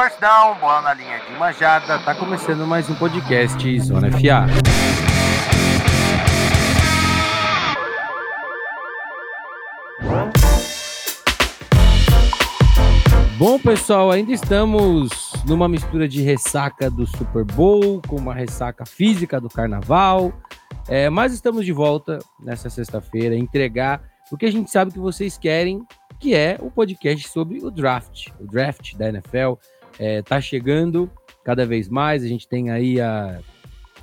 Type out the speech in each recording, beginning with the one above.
first down, bola na linha de manjada. Tá começando mais um podcast Zona FA. Bom, pessoal, ainda estamos numa mistura de ressaca do Super Bowl com uma ressaca física do Carnaval. É, mas estamos de volta nessa sexta-feira entregar o que a gente sabe que vocês querem, que é o podcast sobre o draft, o draft da NFL. É, tá chegando cada vez mais. A gente tem aí a,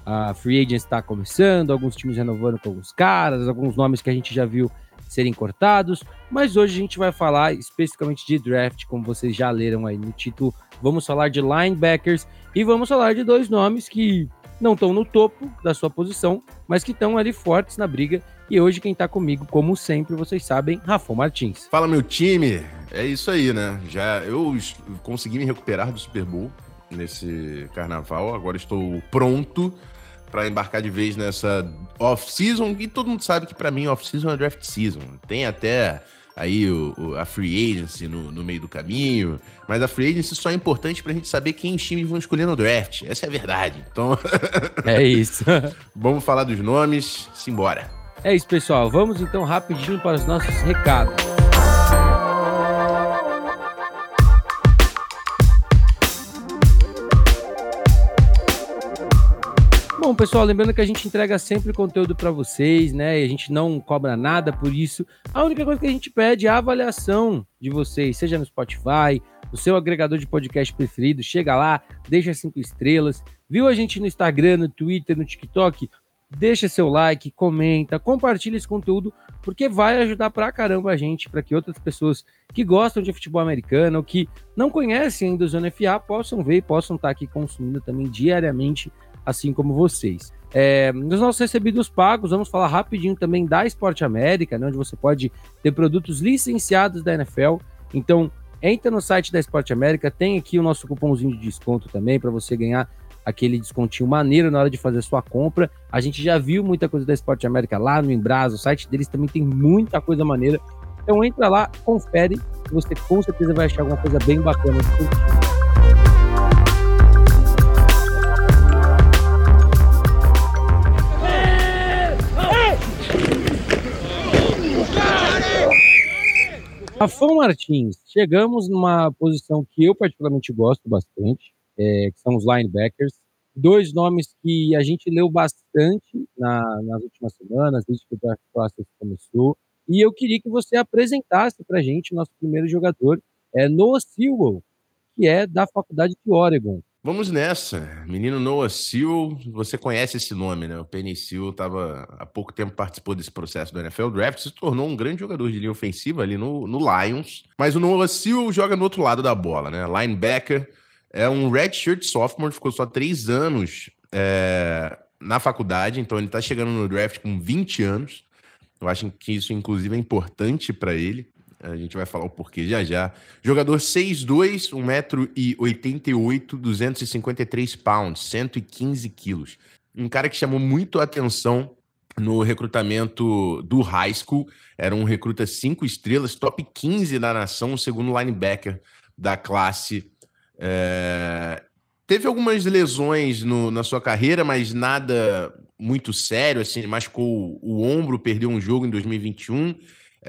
a Free Agents está começando, alguns times renovando com alguns caras, alguns nomes que a gente já viu serem cortados, mas hoje a gente vai falar especificamente de draft, como vocês já leram aí no título. Vamos falar de linebackers e vamos falar de dois nomes que não estão no topo da sua posição, mas que estão ali fortes na briga. E hoje quem está comigo, como sempre, vocês sabem, Rafa Martins. Fala meu time, é isso aí, né? Já eu consegui me recuperar do Super Bowl nesse carnaval, agora estou pronto para embarcar de vez nessa off-season, e todo mundo sabe que para mim off-season é draft season. Tem até aí o, o, a free agency no, no, meio do caminho, mas a free agency só é importante pra gente saber quem os times vão escolher no draft. Essa é a verdade. Então. é isso. Vamos falar dos nomes, simbora. É isso, pessoal. Vamos então rapidinho para os nossos recados. Bom, pessoal, lembrando que a gente entrega sempre conteúdo para vocês, né? E a gente não cobra nada por isso. A única coisa que a gente pede é a avaliação de vocês, seja no Spotify, no seu agregador de podcast preferido. Chega lá, deixa cinco estrelas. Viu a gente no Instagram, no Twitter, no TikTok? Deixa seu like, comenta, compartilha esse conteúdo, porque vai ajudar pra caramba a gente, para que outras pessoas que gostam de futebol americano, ou que não conhecem ainda o Zona FA, possam ver e possam estar aqui consumindo também diariamente assim como vocês. É, nos nossos recebidos pagos, vamos falar rapidinho também da Esporte América, né, onde você pode ter produtos licenciados da NFL. Então, entra no site da Esporte América, tem aqui o nosso cupomzinho de desconto também para você ganhar aquele descontinho maneiro na hora de fazer sua compra. A gente já viu muita coisa da Esporte América lá no Embrasa, o site deles também tem muita coisa maneira. Então entra lá, confere, você com certeza vai achar alguma coisa bem bacana. Rafão Martins, chegamos numa posição que eu particularmente gosto bastante, é, que são os linebackers. Dois nomes que a gente leu bastante na, nas últimas semanas, desde que o Draft Process começou. E eu queria que você apresentasse para a gente nosso primeiro jogador, é Noah Sewell, que é da Faculdade de Oregon. Vamos nessa. Menino Noah Seal, você conhece esse nome, né? O Penny Seal estava há pouco tempo participou desse processo do NFL Draft, se tornou um grande jogador de linha ofensiva ali no, no Lions. Mas o Noah Seal joga no outro lado da bola, né? Linebacker, é um redshirt sophomore, ficou só três anos é, na faculdade, então ele está chegando no draft com 20 anos. Eu acho que isso, inclusive, é importante para ele. A gente vai falar o porquê já já. Jogador 6'2, 1,88m, 253 pounds, 115 quilos. Um cara que chamou muito a atenção no recrutamento do high school. Era um recruta 5 estrelas, top 15 da nação, o segundo linebacker da classe. É... Teve algumas lesões no, na sua carreira, mas nada muito sério. Assim, machucou o ombro, perdeu um jogo em 2021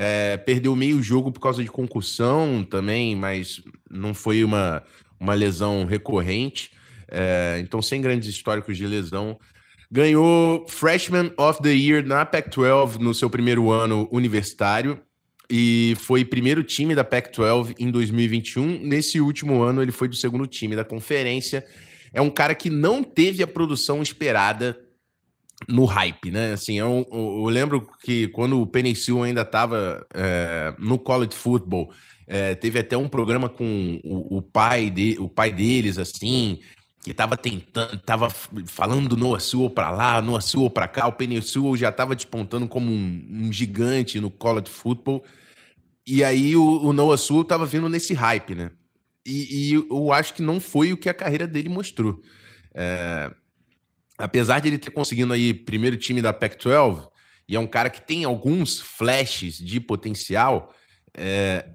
é, perdeu meio jogo por causa de concussão também, mas não foi uma, uma lesão recorrente. É, então, sem grandes históricos de lesão. Ganhou Freshman of the Year na Pac-12 no seu primeiro ano universitário e foi primeiro time da Pac-12 em 2021. Nesse último ano, ele foi do segundo time da conferência. É um cara que não teve a produção esperada no hype, né? Assim, eu, eu, lembro que quando o Penicil ainda estava é, no college football, é, teve até um programa com o, o, pai de, o pai deles, assim, que estava tentando, tava falando do Noah Sewell para lá, Noah Sewell para cá, o Penicil já estava despontando como um, um, gigante no college football, e aí o, o Noah Sewell estava vindo nesse hype, né? E, e, eu acho que não foi o que a carreira dele mostrou. É, apesar de ele ter conseguido aí primeiro time da Pac-12, e é um cara que tem alguns flashes de potencial, é,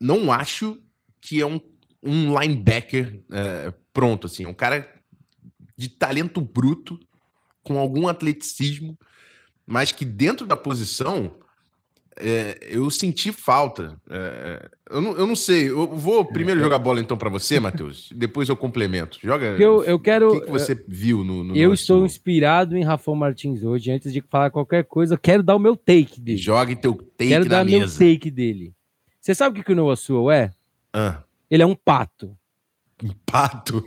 não acho que é um um linebacker é, pronto, assim, um cara de talento bruto, com algum atleticismo, mas que dentro da posição é, eu senti falta. É, eu, não, eu não sei. Eu vou primeiro jogar bola então para você, Matheus. depois eu complemento. Joga. Eu, eu quero. O que, que você viu no, no Eu estou inspirado em Rafael Martins hoje. Antes de falar qualquer coisa, eu quero dar o meu take dele. Jogue teu take quero na dar meu take dele. Você sabe o que, que o Noah Sewell é? Ah. Ele é um pato. Um pato?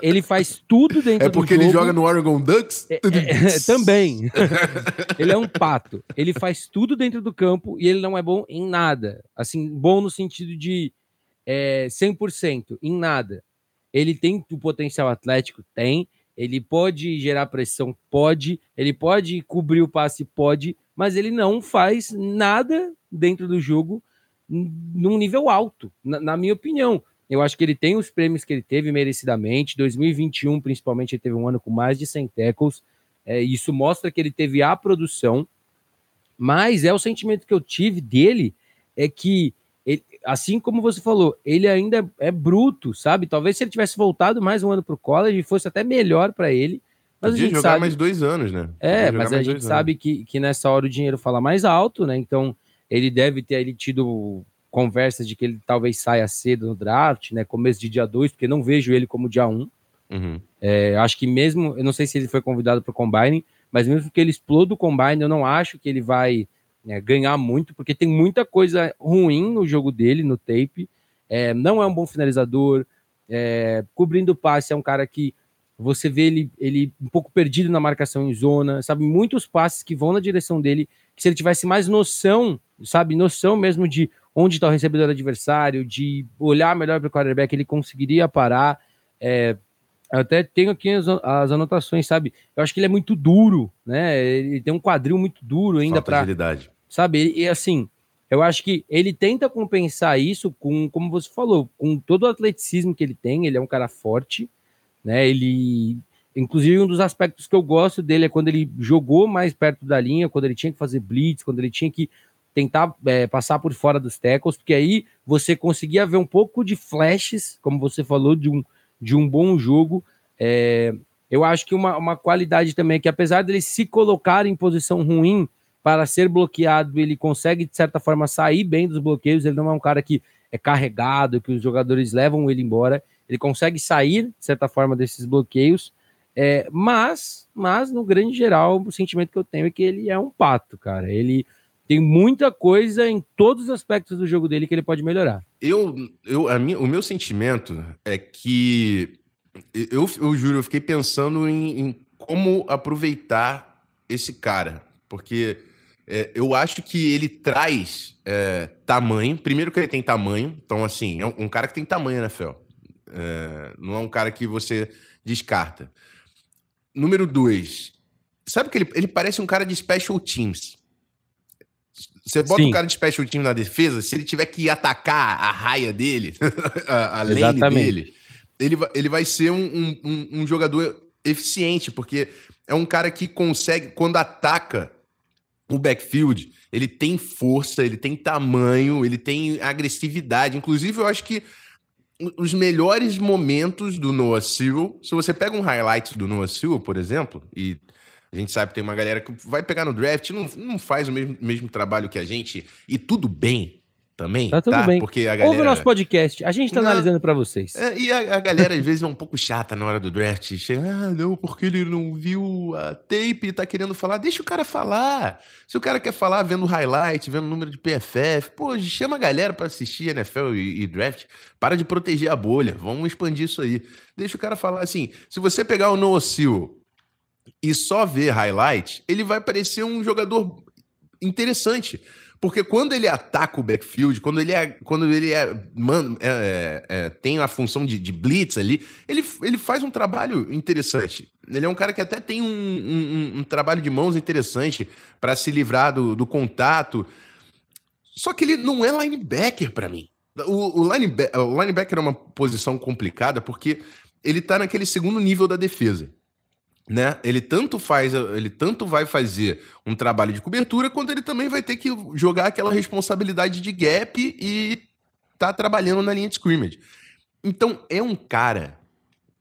Ele faz tudo dentro do É porque ele joga no Oregon Ducks? É, é, também. ele é um pato. Ele faz tudo dentro do campo e ele não é bom em nada. Assim, bom no sentido de é, 100%, em nada. Ele tem o potencial atlético? Tem. Ele pode gerar pressão? Pode. Ele pode cobrir o passe? Pode. Mas ele não faz nada dentro do jogo num nível alto, na, na minha opinião. Eu acho que ele tem os prêmios que ele teve merecidamente. 2021, principalmente, ele teve um ano com mais de 100 tackles. É, isso mostra que ele teve a produção. Mas é o sentimento que eu tive dele é que, ele, assim como você falou, ele ainda é, bruto, sabe? Talvez se ele tivesse voltado mais um ano para o college, fosse até melhor para ele. Mas Podia a gente jogar sabe... mais dois anos, né? É, mas a gente sabe que, que nessa hora o dinheiro fala mais alto, né? Então ele deve ter ele tido conversas de que ele talvez saia cedo no draft, né? Começo de dia 2, porque não vejo ele como dia 1. Um. Uhum. É, acho que mesmo, eu não sei se ele foi convidado para o Combine, mas mesmo que ele exploda o Combine, eu não acho que ele vai né, ganhar muito, porque tem muita coisa ruim no jogo dele, no tape. É, não é um bom finalizador, é, cobrindo o passe, é um cara que você vê ele, ele um pouco perdido na marcação em zona, sabe? Muitos passes que vão na direção dele, que se ele tivesse mais noção, sabe? Noção mesmo de onde está o recebedor adversário, de olhar melhor para o quarterback, ele conseguiria parar. É, até tenho aqui as, as, anotações, sabe? Eu acho que ele é muito duro, né? Ele tem um quadril muito duro ainda para. agilidade. Sabe? E assim, eu acho que ele tenta compensar isso com, como você falou, com todo o atleticismo que ele tem. Ele é um cara forte, né? Ele. Inclusive, um dos aspectos que eu gosto dele é quando ele jogou mais perto da linha, quando ele tinha que fazer blitz, quando ele tinha que tentar é, passar por fora dos tackles, porque aí você conseguia ver um pouco de flashes, como você falou, de um, de um bom jogo. É, eu acho que uma, uma qualidade também é que, apesar dele se colocar em posição ruim para ser bloqueado, ele consegue, de certa forma, sair bem dos bloqueios. Ele não é um cara que é carregado, que os jogadores levam ele embora. Ele consegue sair, de certa forma, desses bloqueios. É, mas, mas, no grande geral, o sentimento que eu tenho é que ele é um pato, cara. Ele tem muita coisa em todos os aspectos do jogo dele que ele pode melhorar. Eu, eu a minha, o meu sentimento é que eu, eu juro, eu fiquei pensando em, em como aproveitar esse cara, porque é, eu acho que ele traz é, tamanho. Primeiro que ele tem tamanho, então assim é um, um cara que tem tamanho, né, Fel? É, não é um cara que você descarta. Número dois, sabe que ele, ele parece um cara de special teams. Você bota Sim. o cara de special team na defesa, se ele tiver que atacar a raia dele, a, a lane dele, ele, ele vai ser um, um, um, jogador eficiente, porque é um cara que consegue, quando ataca o backfield, ele tem força, ele tem tamanho, ele tem agressividade. Inclusive, eu acho que os melhores momentos do Noah Sewell, se você pega um highlight do Noah Sewell, por exemplo, e a gente sabe que tem uma galera que vai pegar no draft, não, não faz o mesmo, mesmo trabalho que a gente, e tudo bem também. Tá tudo tá? bem. Porque a galera... Ouve o nosso podcast, a gente tá não, analisando para vocês. É, e a, a, galera às vezes é um pouco chata na hora do draft. Chega, ah, não, porque ele não viu a tape e tá querendo falar. Deixa o cara falar. Se o cara quer falar vendo highlight, vendo número de PFF, pô, chama a galera para assistir NFL e, e draft. Para de proteger a bolha. Vamos expandir isso aí. Deixa o cara falar assim. Se você pegar o Noah Seal e só ver highlight, ele vai parecer um jogador interessante. Porque quando ele ataca o backfield, quando ele é, quando ele é, man, é, é, é, tem a função de, de, blitz ali, ele, ele faz um trabalho interessante. Ele é um cara que até tem um, um, um trabalho de mãos interessante para se livrar do, do, contato. Só que ele não é linebacker para mim. O, o, linebacker, o linebacker é uma posição complicada porque ele está naquele segundo nível da defesa né? Ele tanto faz, ele tanto vai fazer um trabalho de cobertura, quanto ele também vai ter que jogar aquela responsabilidade de gap e tá trabalhando na linha de scrimmage. Então, é um cara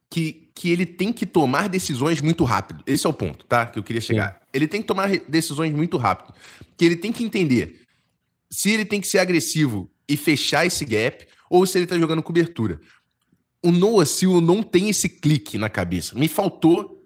que, que ele tem que tomar decisões muito rápido. Esse é o ponto, tá? Que eu queria chegar. Sim. Ele tem que tomar decisões muito rápido. Que ele tem que entender se ele tem que ser agressivo e fechar esse gap ou se ele tá jogando cobertura. O Noah Silva não tem esse clique na cabeça. Me faltou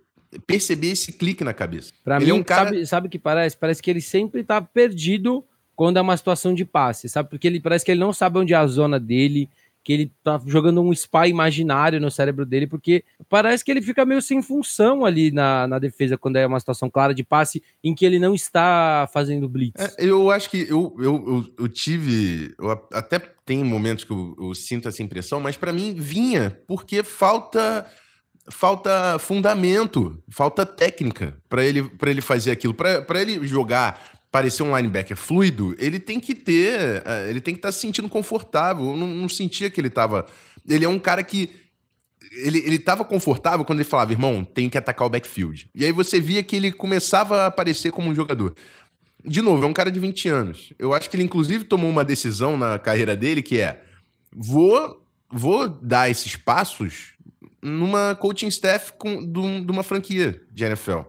perceber esse clique na cabeça. Para mim, é um cara... sabe, sabe o que parece? Parece que ele sempre tá perdido quando é uma situação de passe, sabe? Porque ele parece que ele não sabe onde é a zona dele, que ele tá jogando um spy imaginário no cérebro dele, porque parece que ele fica meio sem função ali na, na defesa quando é uma situação clara de passe em que ele não está fazendo blitz. É, eu acho que eu, eu, eu, eu, tive. Eu até tem momentos que eu, eu sinto essa impressão, mas para mim vinha porque falta falta fundamento, falta técnica para ele, ele fazer aquilo. Para ele jogar parecer um linebacker fluido, ele tem que ter, eh, ele tem que estar tá se sentindo confortável. Eu não, não sentia que ele estava. Ele é um cara que ele, ele confortável quando ele falava, irmão, tem que atacar o backfield. E aí você via que ele começava a aparecer como um jogador. De novo, é um cara de 20 anos. Eu acho que ele, inclusive, tomou uma decisão na carreira dele que é: vou, vou dar esses passos numa coaching staff com, de, uma franquia de NFL.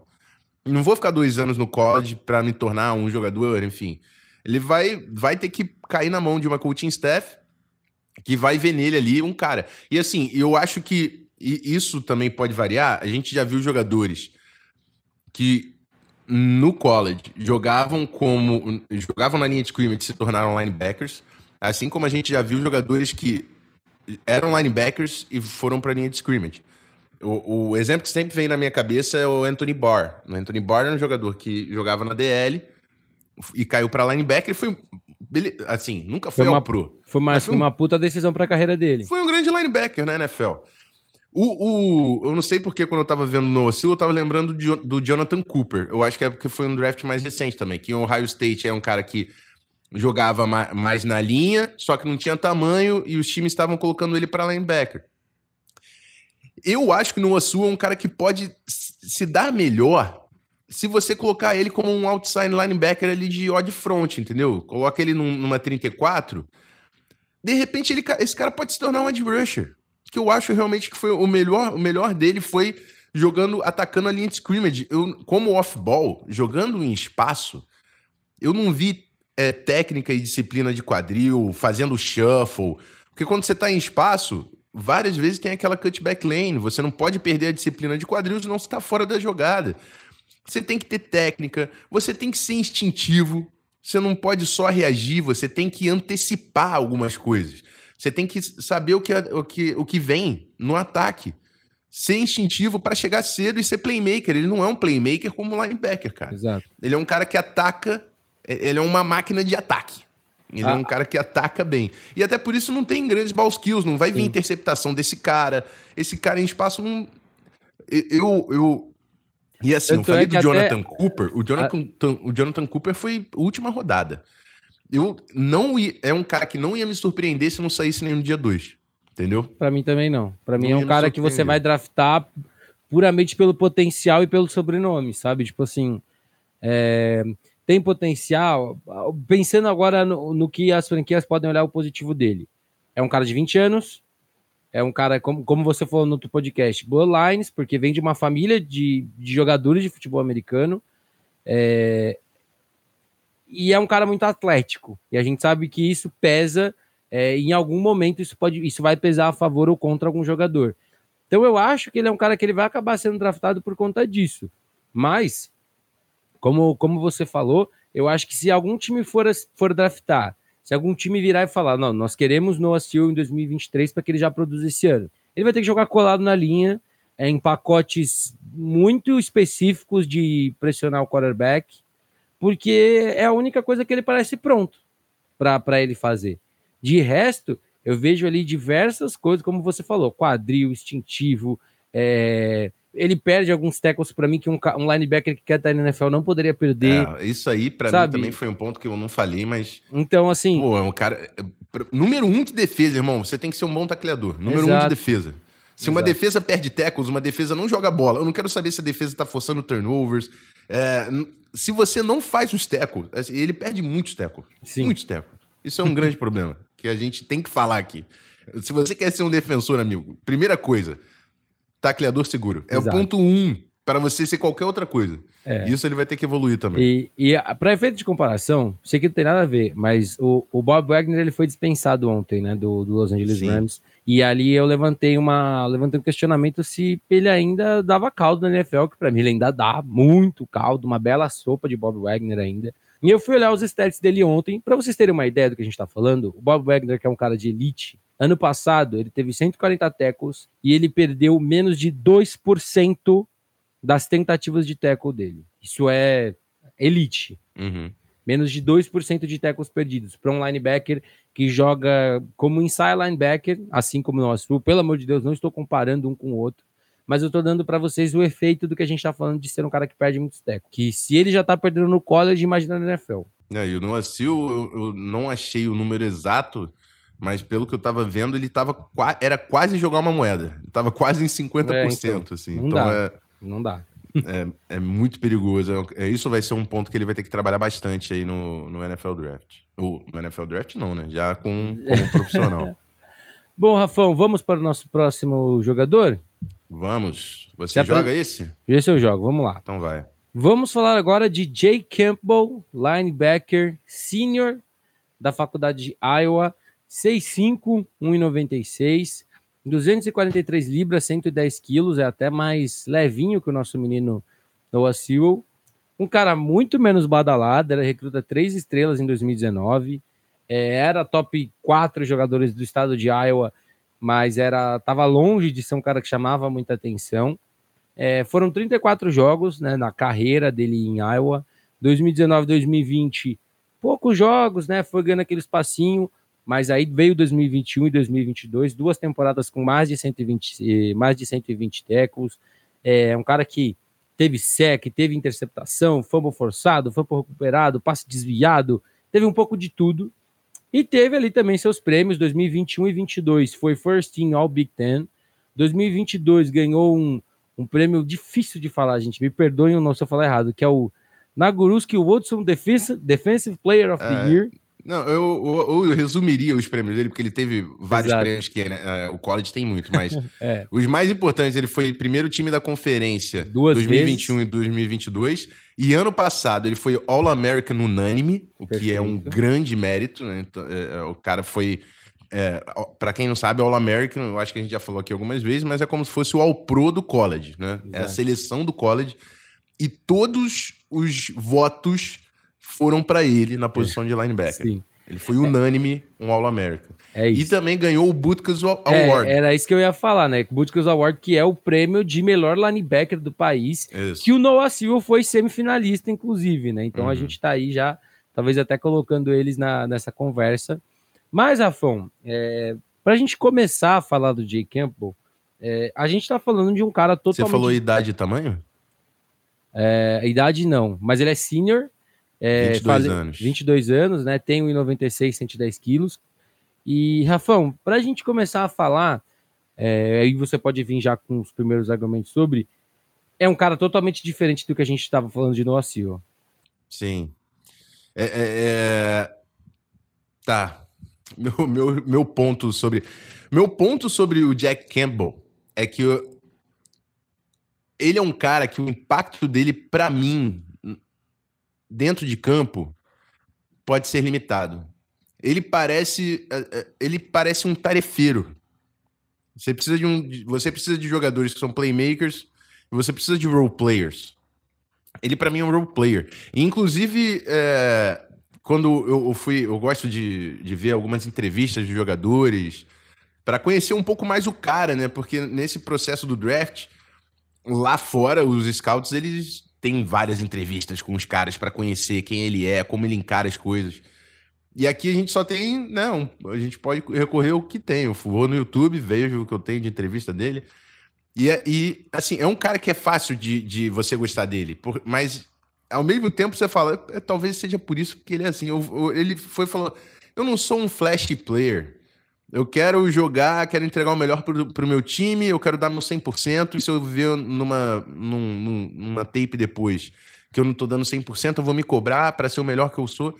Não vou ficar dois anos no college para me tornar um jogador, enfim. Ele vai, vai ter que cair na mão de uma coaching staff que vai ver nele ali um cara. E assim, eu acho que isso também pode variar. A gente já viu jogadores que no college jogavam como jogavam na linha de scrimmage se tornaram linebackers, assim como a gente já viu jogadores que eram linebackers e foram para a linha de scrimmage. O, o, exemplo que sempre vem na minha cabeça é o Anthony Barr. O Anthony Barr era um jogador que jogava na DL e caiu para linebacker e foi assim, nunca foi, foi uma, ao pro. Foi mais foi uma puta decisão para a carreira dele. Foi um grande linebacker na NFL. O, o, eu não sei porque quando eu tava vendo no Oscil, eu tava lembrando do, do Jonathan Cooper. Eu acho que é porque foi um draft mais recente também, que o Ohio State é um cara que jogava mais na linha, só que não tinha tamanho e os times estavam colocando ele para linebacker. Eu acho que o Noasu é um cara que pode se dar melhor se você colocar ele como um outside linebacker ali de odd front, entendeu? Coloca ele num, numa 34. De repente, ele, esse cara pode se tornar um edge rusher. Que eu acho realmente que foi o melhor, o melhor dele foi jogando, atacando a linha de scrimmage. Eu, como off-ball, jogando em espaço, eu não vi é, técnica e disciplina de quadril, fazendo shuffle. Porque quando você está em espaço, várias vezes tem aquela cutback lane. Você não pode perder a disciplina de quadril, senão você está fora da jogada. Você tem que ter técnica, você tem que ser instintivo. Você não pode só reagir, você tem que antecipar algumas coisas. Você tem que saber o que, o que, o que vem no ataque. Ser instintivo para chegar cedo e ser playmaker. Ele não é um playmaker como linebacker, cara. Exato. Ele é um cara que ataca, ele é uma máquina de ataque. Ele ah. é um cara que ataca bem. E até por isso não tem grandes ball skills, não vai vir Sim. interceptação desse cara. Esse cara em espaço não. Eu. eu... E assim, eu, eu falei é do Jonathan até... Cooper. O Jonathan, ah. o Jonathan Cooper foi última rodada. Eu não ia, é um cara que não ia me surpreender se não saísse nem no dia 2. Entendeu? Para mim também não. Para mim é um cara que você vai draftar puramente pelo potencial e pelo sobrenome, sabe? Tipo assim, é, tem potencial. Pensando agora no, no, que as franquias podem olhar o positivo dele. É um cara de 20 anos, é um cara, como, como você falou no outro podcast, Bloodlines, porque vem de uma família de, de jogadores de futebol americano. É, e é um cara muito atlético. E a gente sabe que isso pesa. É, em algum momento isso pode isso vai pesar a favor ou contra algum jogador. Então eu acho que ele é um cara que ele vai acabar sendo draftado por conta disso. Mas como, como você falou, eu acho que se algum time for, for draftar, se algum time virar e falar, não, nós queremos Noah Seal em 2023 para que ele já produza esse ano, ele vai ter que jogar colado na linha, é, em pacotes muito específicos de pressionar o quarterback, porque é a única coisa que ele parece pronto para ele fazer. De resto, eu vejo ali diversas coisas, como você falou, quadril, instintivo, é, ele perde alguns tackles para mim que um, um, linebacker que quer estar na NFL não poderia perder. É, isso aí para mim também foi um ponto que eu não falei, mas então assim, pô, é um cara número um de defesa, irmão. Você tem que ser um bom tacleador. Número Exato. um de defesa. Se Exato. uma defesa perde tackles, uma defesa não joga bola. Eu não quero saber se a defesa está forçando turnovers. É, se você não faz os tackles, assim, ele perde muitos tackles. Sim. Muitos tackles. Isso é um grande problema que a gente tem que falar aqui. Se você quer ser um defensor, amigo, primeira coisa, tacleador seguro. É Exato. o ponto um para você ser qualquer outra coisa. É. Isso ele vai ter que evoluir também. E, e para efeito de comparação, sei que não tem nada a ver, mas o, o Bob Wagner ele foi dispensado ontem, né, do, do Los Angeles Sim. Rams. E ali eu levantei uma levantei um questionamento se ele ainda dava caldo na NFL, que para mim ele ainda dá muito caldo, uma bela sopa de Bob Wagner ainda. E eu fui olhar os stats dele ontem, para vocês terem uma ideia do que a gente está falando. O Bob Wagner, que é um cara de elite, ano passado ele teve 140 tackles e ele perdeu menos de 2% das tentativas de tackle dele. Isso é elite. Uhum. Menos de 2% de tackles perdidos para um linebacker que joga como inside linebacker, assim como nós. Pelo amor de Deus, não estou comparando um com o outro, mas eu estou dando para vocês o efeito do que a gente está falando de ser um cara que perde muitos tackles. Que se ele já está perdendo no college, imagina na NFL. É, e o Noah eu, eu não achei o número exato, mas pelo que eu tava vendo, ele tava era quase jogar uma moeda. Ele tava quase em 50%, é, então, assim. Não então dá. é não dá. É, é muito perigoso. É, isso vai ser um ponto que ele vai ter que trabalhar bastante aí no, no NFL Draft. Ou no NFL Draft não, né? Já com, como profissional. Bom, Rafão, vamos para o nosso próximo jogador? Vamos. Você joga esse? Esse eu jogo, vamos lá. Então vai. Vamos falar agora de Jay Campbell, linebacker senior da faculdade de Iowa, 6'5", 1,96, 243 libras, 110 quilos, é até mais levinho que o nosso menino Noah Sewell. Um cara muito menos badalado, era recruta três estrelas em 2019, é, era top 4 jogadores do estado de Iowa, mas era tava longe de ser um cara que chamava muita atenção. É, foram 34 jogos né, na carreira dele em Iowa. 2019, 2020, poucos jogos, né? Foi ganhando aquele espacinho mas aí veio 2021 e 2022, duas temporadas com mais de 120, mais de 120 tackles, é um cara que teve sec, teve interceptação, fumble forçado, fumble recuperado, passe desviado, teve um pouco de tudo, e teve ali também seus prêmios, 2021 e 2022, foi First Team All Big Ten, 2022 ganhou um, um prêmio difícil de falar, gente, me perdoem se eu falar errado, que é o Naguruski Woodson Defensive, Defensive Player of the é, Year, não, eu, eu, eu, resumiria os prêmios dele, porque ele teve vários Exato. prêmios que né, o college tem muito, mas é. os mais importantes, ele foi primeiro time da conferência Duas 2021 vezes. e 2022, e ano passado ele foi All-American unânime, o Perfeito. que é um grande mérito, né? Então, é, é o cara foi é, para quem não sabe, All-American, eu acho que a gente já falou aqui algumas vezes, mas é como se fosse o All-Pro do college, né? Exato. É a seleção do college. E todos os votos foram para ele na posição de linebacker. Sim. Ele foi unânime um All-American. É isso. E também ganhou o Butkus é, Award. É, era isso que eu ia falar, né? Butkus Award, que é o prêmio de melhor linebacker do país, isso. que o Noah Silva foi semifinalista, inclusive, né? Então uhum. a gente tá aí já, talvez até colocando eles na, nessa conversa. Mas, Rafão, é, para a gente começar a falar do Jay Campbell, é, a gente tá falando de um cara totalmente... Você falou idade e tamanho? É, idade não, mas ele é senior, é, 22 falei, anos. 22 anos, né? Tem 1,96, 110 quilos. E, Rafão, para a gente começar a falar, é, aí você pode vir já com os primeiros argumentos sobre. É um cara totalmente diferente do que a gente estava falando de Noah Silva. Sim. É, é, é, tá. Meu, meu, meu ponto sobre. Meu ponto sobre o Jack Campbell é que eu... ele é um cara que o impacto dele, para mim, dentro de campo pode ser limitado. Ele parece, é, é, ele parece um tarefeiro. Você precisa de um, você precisa de jogadores que são playmakers você precisa de role players. Ele para mim é um role player. inclusive, é, quando eu, fui, eu gosto de, de ver algumas entrevistas de jogadores para conhecer um pouco mais o cara, né? Porque nesse processo do draft lá fora os scouts eles tem várias entrevistas com os caras para conhecer quem ele é, como ele encara as coisas. E aqui a gente só tem, né? Um, a gente pode recorrer ao que tem. Eu vou no YouTube, vejo o que eu tenho de entrevista dele. E, é, e assim, é um cara que é fácil de, de você gostar dele, por, mas ao mesmo tempo você fala, é, talvez seja por isso que ele é assim. Eu, eu, ele foi falando, eu não sou um flash player. Eu quero jogar, quero entregar o melhor para o meu time, eu quero dar meu 100%, e se eu ver numa, num, numa tape depois que eu não estou dando 100%, eu vou me cobrar para ser o melhor que eu sou.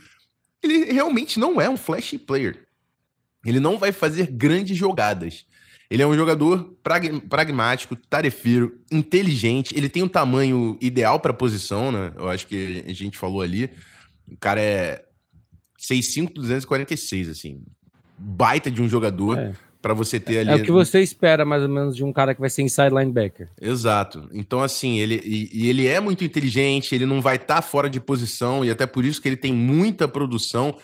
Ele realmente não é um flash player. Ele não vai fazer grandes jogadas. Ele é um jogador prag pragmático, tarefeiro, inteligente. Ele tem um tamanho ideal para a posição, né? Eu acho que a gente falou ali. O cara é 6'5", 246, assim. Baita de um jogador. É para você ter ali. É o que você espera, mais ou menos, de um cara que vai ser inside linebacker. Exato. Então, assim, ele, e, e ele é muito inteligente, ele não vai estar tá fora de posição, e até por isso que ele tem muita produção.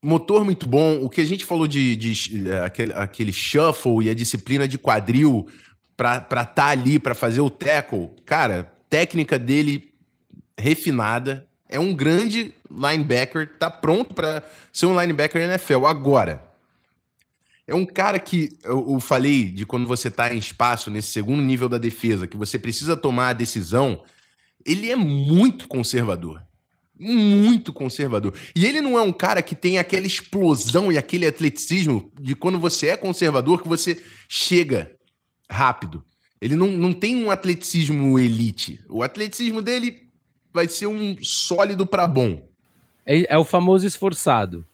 Motor muito bom. O que a gente falou de, de é, aquele, aquele shuffle e a disciplina de quadril para estar tá ali, para fazer o tackle, cara, técnica dele refinada. É um grande linebacker, tá pronto para ser um linebacker NFL. Agora, é um cara que eu, eu falei de quando você está em espaço, nesse segundo nível da defesa, que você precisa tomar a decisão. Ele é muito conservador. Muito conservador. E ele não é um cara que tem aquela explosão e aquele atleticismo de quando você é conservador que você chega rápido. Ele não, não tem um atleticismo elite. O atleticismo dele vai ser um sólido para bom. É, é o famoso esforçado.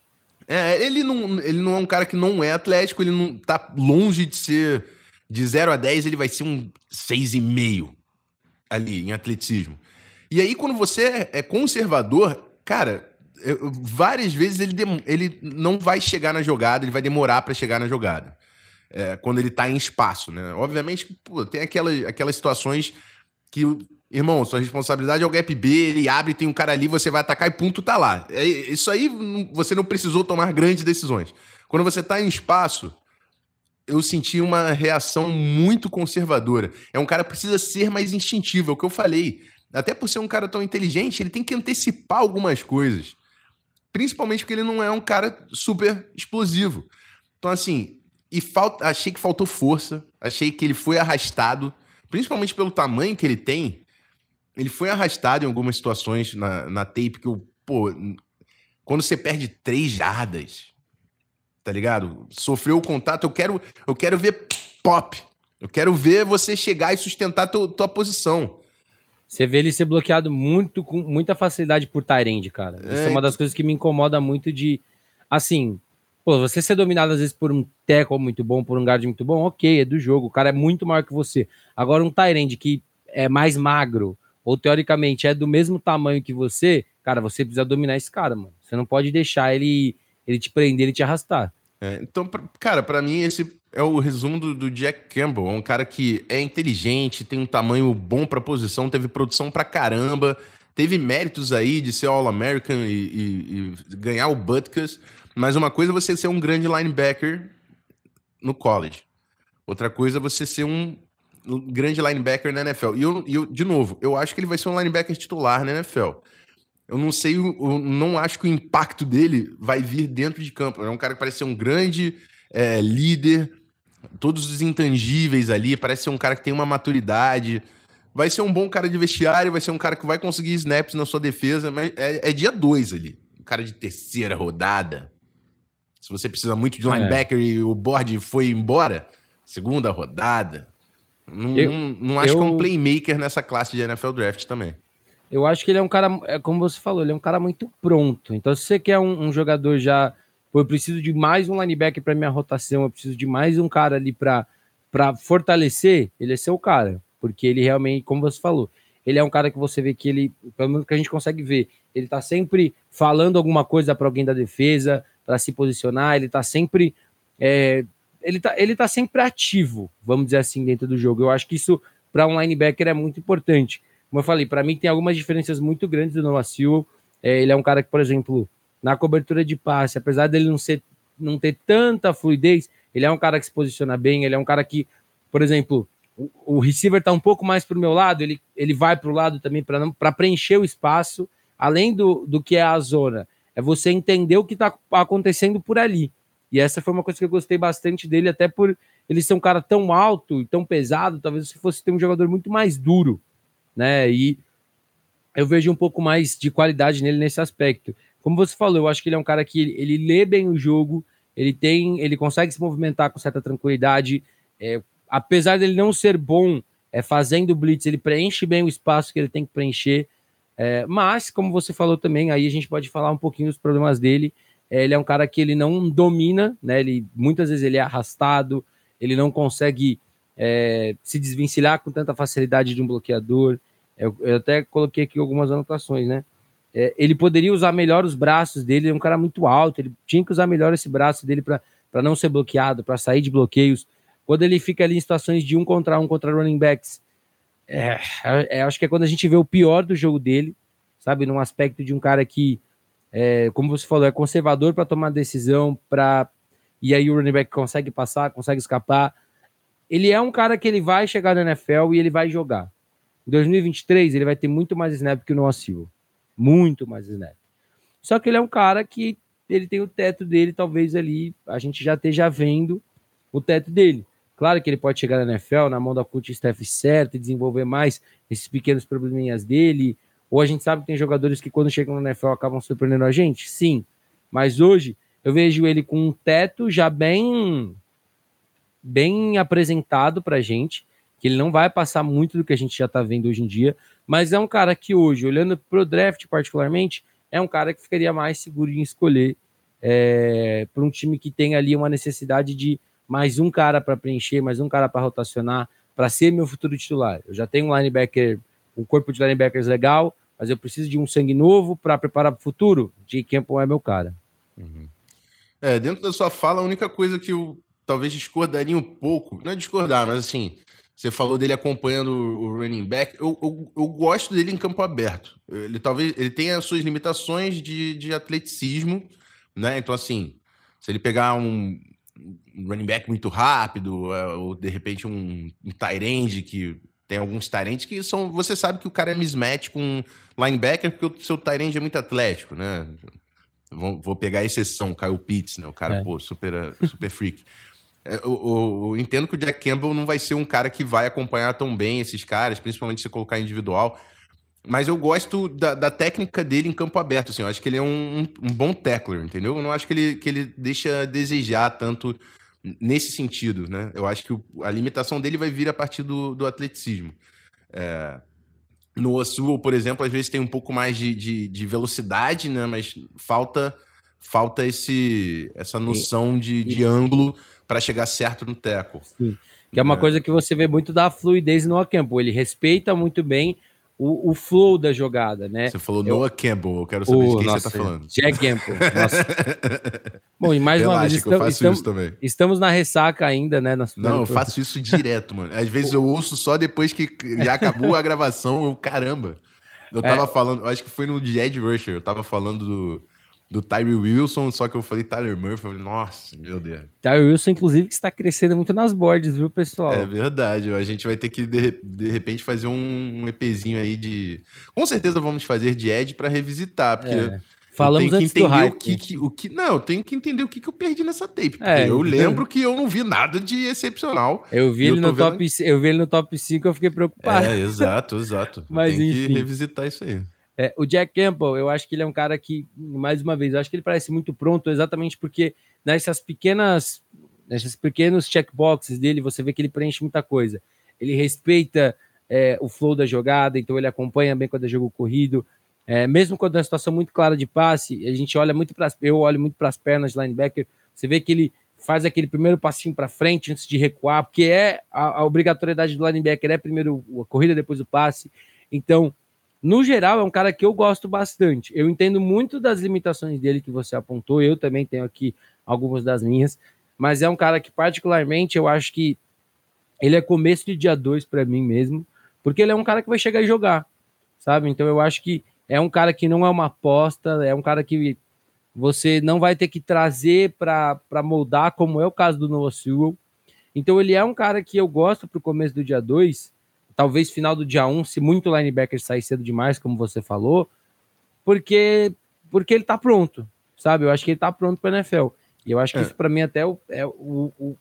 É, ele não, ele não é um cara que não é atlético, ele não tá longe de ser de 0 a 10, ele vai ser um 6,5 ali em atleticismo. E aí, quando você é conservador, cara, várias vezes ele, ele não vai chegar na jogada, ele vai demorar para chegar na jogada. É, quando ele tá em espaço, né? Obviamente, pô, tem aquelas, aquelas situações que Irmão, sua responsabilidade é o gap B, ele abre, tem um cara ali, você vai atacar e ponto tá lá. É, isso aí você não precisou tomar grandes decisões. Quando você tá em espaço, eu senti uma reação muito conservadora. É um cara que precisa ser mais instintivo, é o que eu falei. Até por ser um cara tão inteligente, ele tem que antecipar algumas coisas. Principalmente porque ele não é um cara super explosivo. Então, assim, e falta, achei que faltou força, achei que ele foi arrastado, principalmente pelo tamanho que ele tem ele foi arrastado em algumas situações na, na tape que eu, pô, quando você perde três jardas, tá ligado? Sofreu o contato, eu quero, eu quero ver pop. Eu quero ver você chegar e sustentar tua, tua posição. Você vê ele ser bloqueado muito com muita facilidade por Tyrande, cara. Isso é, é uma das coisas que me incomoda muito de assim, pô, você ser dominado às vezes por um tackle muito bom, por um guard muito bom, OK, é do jogo, o cara é muito maior que você. Agora um Tyrande que é mais magro, ou teoricamente é do mesmo tamanho que você, cara, você precisa dominar esse cara, mano. Você não pode deixar ele, ele te prender, ele te arrastar. É, então, cara, para mim esse é o resumo do, do, Jack Campbell. É um cara que é inteligente, tem um tamanho bom para posição, teve produção pra caramba, teve méritos aí de ser All-American e, e, e, ganhar o Butkus. Mas uma coisa é você ser um grande linebacker no college. Outra coisa é você ser um grande linebacker na NFL. E eu, eu, de novo, eu acho que ele vai ser um linebacker titular na NFL. Eu não sei, eu não acho que o impacto dele vai vir dentro de campo. É um cara que parece ser um grande é, líder, todos os intangíveis ali, parece ser um cara que tem uma maturidade. Vai ser um bom cara de vestiário, vai ser um cara que vai conseguir snaps na sua defesa, mas é, é dia dois ali. Um cara de terceira rodada. Se você precisa muito de é. linebacker é. e o board foi embora, segunda rodada. Não, eu, não, não acho eu, que é um playmaker nessa classe de NFL Draft também. Eu acho que ele é um cara, é como você falou, ele é um cara muito pronto. Então, se você quer um, um jogador já, pô, eu preciso de mais um linebacker para minha rotação, eu preciso de mais um cara ali para fortalecer, ele é seu cara. Porque ele realmente, como você falou, ele é um cara que você vê que ele, pelo menos que a gente consegue ver, ele tá sempre falando alguma coisa para alguém da defesa, para se posicionar, ele tá sempre é, ele tá, ele tá sempre ativo, vamos dizer assim, dentro do jogo. Eu acho que isso, para um linebacker, é muito importante. Como eu falei, para mim tem algumas diferenças muito grandes do Noah Sewell. É, ele é um cara que, por exemplo, na cobertura de passe, apesar dele não, ser, não ter tanta fluidez, ele é um cara que se posiciona bem, ele é um cara que, por exemplo, o, o receiver está um pouco mais para o meu lado, ele, ele vai para o lado também para preencher o espaço, além do, do que é a zona. É você entender o que está acontecendo por ali. E essa foi uma coisa que eu gostei bastante dele, até por ele ser um cara tão alto e tão pesado, talvez se fosse ter um jogador muito mais duro, né? E eu vejo um pouco mais de qualidade nele nesse aspecto. Como você falou, eu acho que ele é um cara que ele, ele lê bem o jogo, ele tem, ele consegue se movimentar com certa tranquilidade. É, apesar dele não ser bom é, fazendo blitz, ele preenche bem o espaço que ele tem que preencher. É, mas, como você falou também, aí a gente pode falar um pouquinho dos problemas dele é, ele é um cara que ele não domina, né? Ele muitas vezes ele é arrastado, ele não consegue é, se desvencilhar com tanta facilidade de um bloqueador. Eu, eu até coloquei aqui algumas anotações, né? É, ele poderia usar melhor os braços dele, ele é um cara muito alto, ele tinha que usar melhor esse braço dele para não ser bloqueado, para sair de bloqueios. Quando ele fica ali em situações de um contra um contra running backs, é, é, acho que é quando a gente vê o pior do jogo dele, sabe? Num aspecto de um cara que, é, como você falou, é conservador para tomar decisão, para e aí o running back consegue passar, consegue escapar. Ele é um cara que ele vai chegar na NFL e ele vai jogar. Em 2023, ele vai ter muito mais snap que o Noah Silva. Muito mais snap. Só que ele é um cara que ele tem o teto dele, talvez ali a gente já esteja vendo o teto dele. Claro que ele pode chegar na NFL, na mão da coach staff certo e desenvolver mais esses pequenos probleminhas dele. Ou a gente sabe que tem jogadores que quando chegam na NFL acabam surpreendendo a gente? Sim. Mas hoje eu vejo ele com um teto já bem bem apresentado pra gente que ele não vai passar muito do que a gente já está vendo hoje em dia, mas é um cara que hoje, olhando para o draft particularmente, é um cara que ficaria mais seguro em escolher é, para um time que tem ali uma necessidade de mais um cara para preencher, mais um cara para rotacionar, para ser meu futuro titular. Eu já tenho um linebacker, um corpo de linebackers legal, mas eu preciso de um sangue novo para preparar para o futuro. Jay Campbell é meu cara. Uhum. É, dentro da sua fala, a única coisa que eu talvez discordaria um pouco, não é discordar, mas assim, você falou dele acompanhando o running back. Eu, eu, eu, gosto dele em campo aberto. Ele talvez ele tenha as suas limitações de, de atleticismo, né? Então, assim, se ele pegar um, running back muito rápido, é, ou de repente um, um tight que tem alguns tight que são. Você sabe que o cara é mismatch com linebacker, porque o seu tight é muito atlético, né? Vou, vou pegar a exceção, Kyle Pitts, né? O cara, é. pô, super, super freak. Eu, eu, eu, entendo que o Jack Campbell não vai ser um cara que vai acompanhar tão bem esses caras, principalmente se colocar individual. Mas eu gosto da, da técnica dele em campo aberto. Assim, eu acho que ele é um, um, bom tackler, entendeu? Eu não acho que ele, que ele deixa a desejar tanto nesse sentido, né? Eu acho que o, a limitação dele vai vir a partir do, do atleticismo. É, no Osul, por exemplo, às vezes tem um pouco mais de, de, de velocidade, né? Mas falta falta esse, essa noção de, de ângulo para chegar certo no teco. Que é uma é. coisa que você vê muito da fluidez no Campbell. Ele respeita muito bem o, o flow da jogada, né? Você falou eu... Noah Campbell, eu quero saber de quem nossa, você está falando. Jack Campbell. Bom, e mais Relaxa, uma vez, estamos, estamos, estamos, na ressaca ainda, né? Não, eu faço isso direto, mano. Às vezes eu ouço só depois que já acabou a gravação, eu, caramba. Eu tava é. falando, acho que foi no Ed Rusher, eu tava falando do do Tyree Wilson, só que eu falei Tyler Murphy, eu falei, nossa, meu Deus. Tyree Wilson, inclusive, que está crescendo muito nas bordas, viu, pessoal? É verdade, a gente vai ter que, de, de repente, fazer um, EPzinho aí de... Com certeza vamos fazer de Ed para revisitar, porque... É. Falamos antes que entender o que, que, o que Não, eu tenho que entender o que, que eu perdi nessa tape. É, eu lembro que eu não vi nada de excepcional. Eu vi, ele no vendo... top, eu vi ele no top 5 eu fiquei preocupado. É, exato, exato. Mas tem que revisitar isso aí. É, o Jack Campbell, eu acho que ele é um cara que, mais uma vez, eu acho que ele parece muito pronto, exatamente porque nessas pequenas, nesses pequenos checkboxes dele, você vê que ele preenche muita coisa. Ele respeita é, o flow da jogada, então ele acompanha bem quando é jogo corrido. É, mesmo quando é uma situação muito clara de passe, a gente olha muito para eu olho muito para as pernas de linebacker, você vê que ele faz aquele primeiro passinho para frente antes de recuar, porque é a, a obrigatoriedade do linebacker é primeiro a corrida, depois o passe. Então, no geral, é um cara que eu gosto bastante. Eu entendo muito das limitações dele que você apontou, eu também tenho aqui algumas das minhas, mas é um cara que, particularmente, eu acho que ele é começo de dia 2 para mim mesmo, porque ele é um cara que vai chegar e jogar, sabe? Então eu acho que é um cara que não é uma aposta, é um cara que você não vai ter que trazer para moldar, como é o caso do Noah Sewell. Então ele é um cara que eu gosto para o começo do dia 2, talvez final do dia 1, se muito linebacker sair cedo demais, como você falou, porque porque ele tá pronto, sabe? Eu acho que ele tá pronto para NFL. E eu acho que é. isso para mim até é, o, é o, o,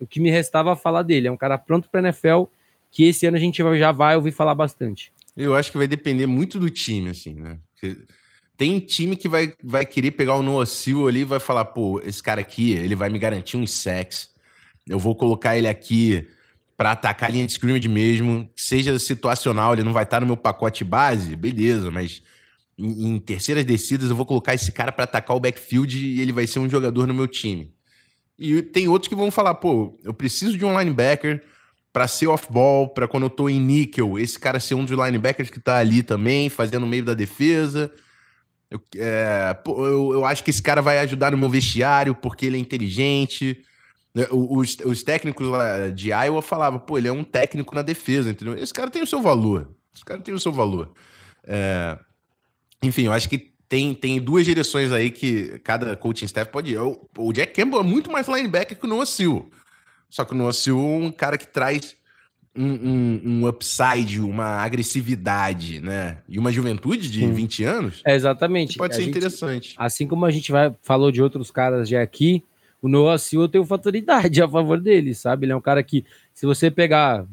o, que me restava falar dele. É um cara pronto para NFL que esse ano a gente já vai ouvir falar bastante. Eu acho que vai depender muito do time, assim, né? tem time que vai, vai querer pegar o Noah Seal ali e vai falar, pô, esse cara aqui, ele vai me garantir uns sacks. Eu vou colocar ele aqui para atacar a linha de scrimmage mesmo, seja situacional, ele não vai estar no meu pacote base, beleza, mas em, em terceiras descidas, eu vou colocar esse cara para atacar o backfield e ele vai ser um jogador no meu time. E tem outros que vão falar, pô, eu preciso de um linebacker para ser off-ball, para quando eu tô em níquel, esse cara ser um dos linebackers que tá ali também, fazendo meio da defesa. Eu, é, pô, eu, eu, acho que esse cara vai ajudar no meu vestiário porque ele é inteligente. É, os, os técnicos lá de Iowa falavam, pô, ele é um técnico na defesa, entendeu? Esse cara tem o seu valor. Esse cara tem o seu valor. É, enfim, eu acho que tem, tem duas direções aí que cada coaching staff pode ir. O, o Jack Campbell é muito mais linebacker que o Noah Seal. Só que o Noah Seal é um cara que traz um, um, um, upside, uma agressividade, né? E uma juventude de Sim. 20 anos. É, exatamente. Pode a ser gente, interessante. Assim como a gente vai, falou de outros caras já aqui, o Noah Seal tem fatoridade a favor dele, sabe? Ele é um cara que, se você pegar.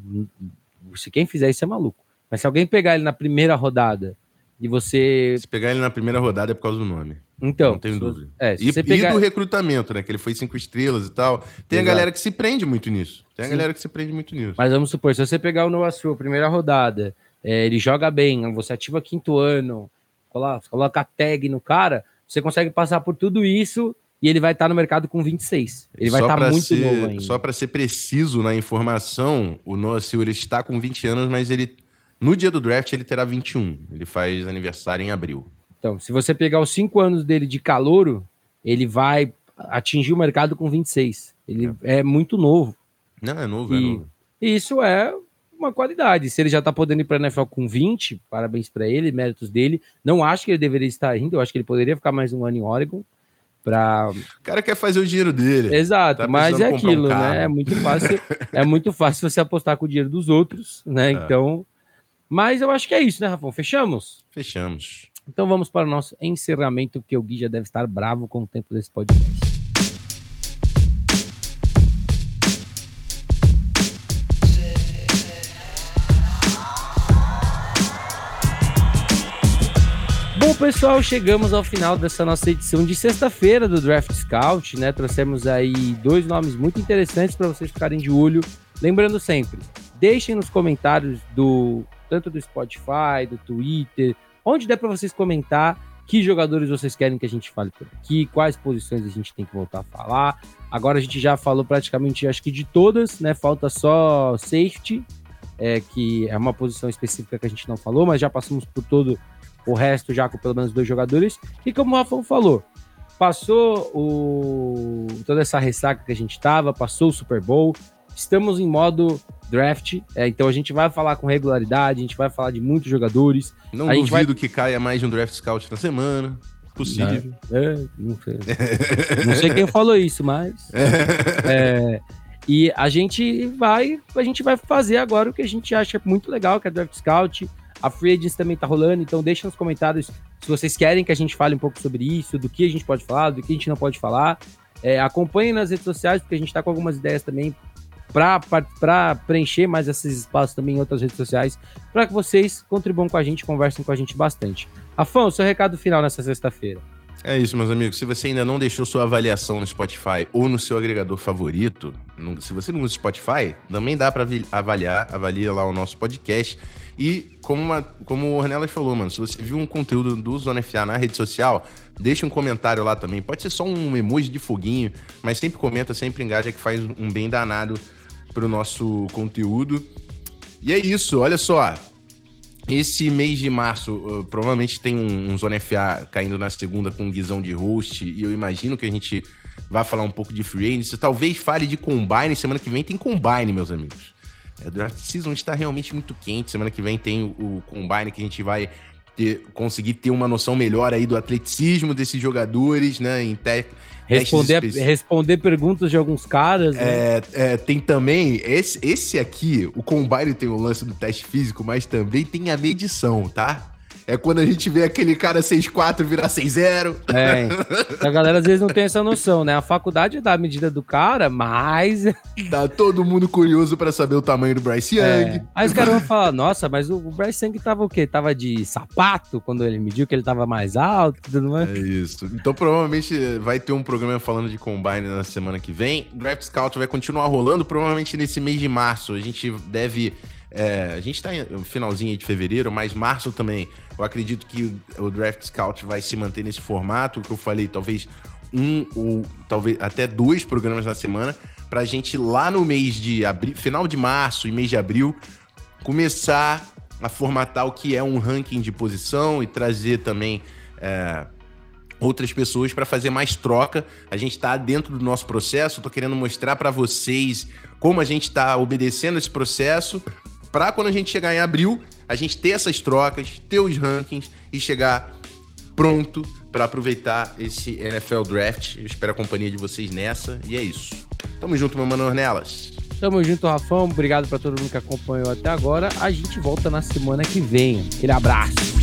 Se quem fizer isso é maluco. Mas se alguém pegar ele na primeira rodada e você. Se pegar ele na primeira rodada é por causa do nome. Então. Não tenho dúvida. É, e, pegar... e do recrutamento, né? Que ele foi cinco estrelas e tal. Tem Exato. a galera que se prende muito nisso. Tem a Sim. galera que se prende muito nisso. Mas vamos supor, se você pegar o Noah Sul, primeira rodada, é, ele joga bem, você ativa quinto ano, coloca, coloca a tag no cara, você consegue passar por tudo isso e ele vai estar no mercado com 26. Ele vai estar muito ser, novo ainda. Só para ser preciso na informação, o Noah Silver está com 20 anos, mas ele no dia do draft, ele terá 21. Ele faz aniversário em abril. Então, se você pegar os cinco anos dele de calouro, ele vai atingir o mercado com 26. Ele é, é muito novo. Não, é novo, é e, é novo. isso é uma qualidade. Se ele já tá podendo ir para a NFL com 20, parabéns para ele, méritos dele. Não acho que ele deveria estar indo, eu acho que ele poderia ficar mais um ano em Oregon. Pra... O cara quer fazer o dinheiro dele. Exato, tá mas é aquilo, um né? É muito fácil, é muito fácil você apostar com o dinheiro dos outros, né? É. Então, mas eu acho que é isso, né, Rafão? Fechamos? Fechamos. Então vamos para o nosso encerramento, porque o Gui já deve estar bravo com o tempo desse podcast. Pessoal, chegamos ao final dessa nossa edição de sexta-feira do Draft Scout, né? Trouxemos aí dois nomes muito interessantes para vocês ficarem de olho. Lembrando sempre, deixem nos comentários do tanto do Spotify, do Twitter, onde der para vocês comentar que jogadores vocês querem que a gente fale por aqui, quais posições a gente tem que voltar a falar. Agora a gente já falou praticamente, acho que de todas, né? Falta só safety, é, que é uma posição específica que a gente não falou, mas já passamos por todo o resto já com pelo menos dois jogadores. E como o Rafa falou, passou o, toda essa ressaca que a gente tava, passou o Super Bowl, estamos em modo draft, é, então a gente vai falar com regularidade, a gente vai falar de muitos jogadores. Não a duvido vai... que caia mais de um draft scout na semana. Possível. É, não, sei. não sei quem falou isso, mas. É, e a gente vai, a gente vai fazer agora o que a gente acha muito legal, que é draft scout. A Free Agents também tá rolando, então deixa nos comentários se vocês querem que a gente fale um pouco sobre isso, do que a gente pode falar, do que a gente não pode falar. É, acompanhem nas redes sociais, porque a gente tá com algumas ideias também para preencher mais esses espaços também em outras redes sociais, para que vocês contribuam com a gente, conversem com a gente bastante. Afonso, seu recado final nessa sexta-feira. É isso, meus amigos. Se você ainda não deixou sua avaliação no Spotify ou no seu agregador favorito, se você não usa Spotify, também dá para avaliar, avalia lá o nosso podcast. E como, uma, como o Ornelas falou, mano, se você viu um conteúdo do Zona FA na rede social, deixa um comentário lá também. Pode ser só um emoji de foguinho, mas sempre comenta, sempre engaja que faz um bem danado para o nosso conteúdo. E é isso, olha só. Esse mês de março, uh, provavelmente tem um, um, Zona FA caindo na segunda com um guizão de host, e eu imagino que a gente vai falar um pouco de free agency. Talvez fale de Combine, semana que vem tem Combine, meus amigos. A é, draft season está realmente muito quente, semana que vem tem o, o Combine que a gente vai ter, conseguir ter uma noção melhor aí do atleticismo desses jogadores, né, em técnica Responder, responder perguntas de alguns caras. Né? É, é, tem também. Esse, esse aqui, o Combine tem o lance do teste físico, mas também tem a medição, tá? É quando a gente vê aquele cara 6'4 virar 6'0. É. A galera às vezes não tem essa noção, né? A faculdade dá a medida do cara, mas. Tá todo mundo curioso para saber o tamanho do Bryce Young. É. Aí os caras vão falar: nossa, mas o Bryce Young tava o quê? Tava de sapato quando ele mediu, que ele tava mais alto e tudo mais. É isso. Então provavelmente vai ter um programa falando de combine na semana que vem. O Draft Scout vai continuar rolando, provavelmente nesse mês de março. A gente deve É, a gente está no finalzinho de fevereiro, mas março também. Eu acredito que o Draft Scout vai se manter nesse formato, que eu falei, talvez um ou talvez até dois programas na semana, para a gente lá no mês de abril, final de março e mês de abril, começar a formatar o que é um ranking de posição e trazer também é, outras pessoas para fazer mais troca. A gente está dentro do nosso processo, estou querendo mostrar para vocês como a gente está obedecendo esse processo, para quando a gente chegar em abril, a gente ter essas trocas, ter os rankings e chegar pronto para aproveitar esse NFL Draft. Eu espero a companhia de vocês nessa e é isso. Tamo junto, meu mano Ornelas. Tamo junto, Rafão. Obrigado para todo mundo que acompanhou até agora. A gente volta na semana que vem. Aquele abraço.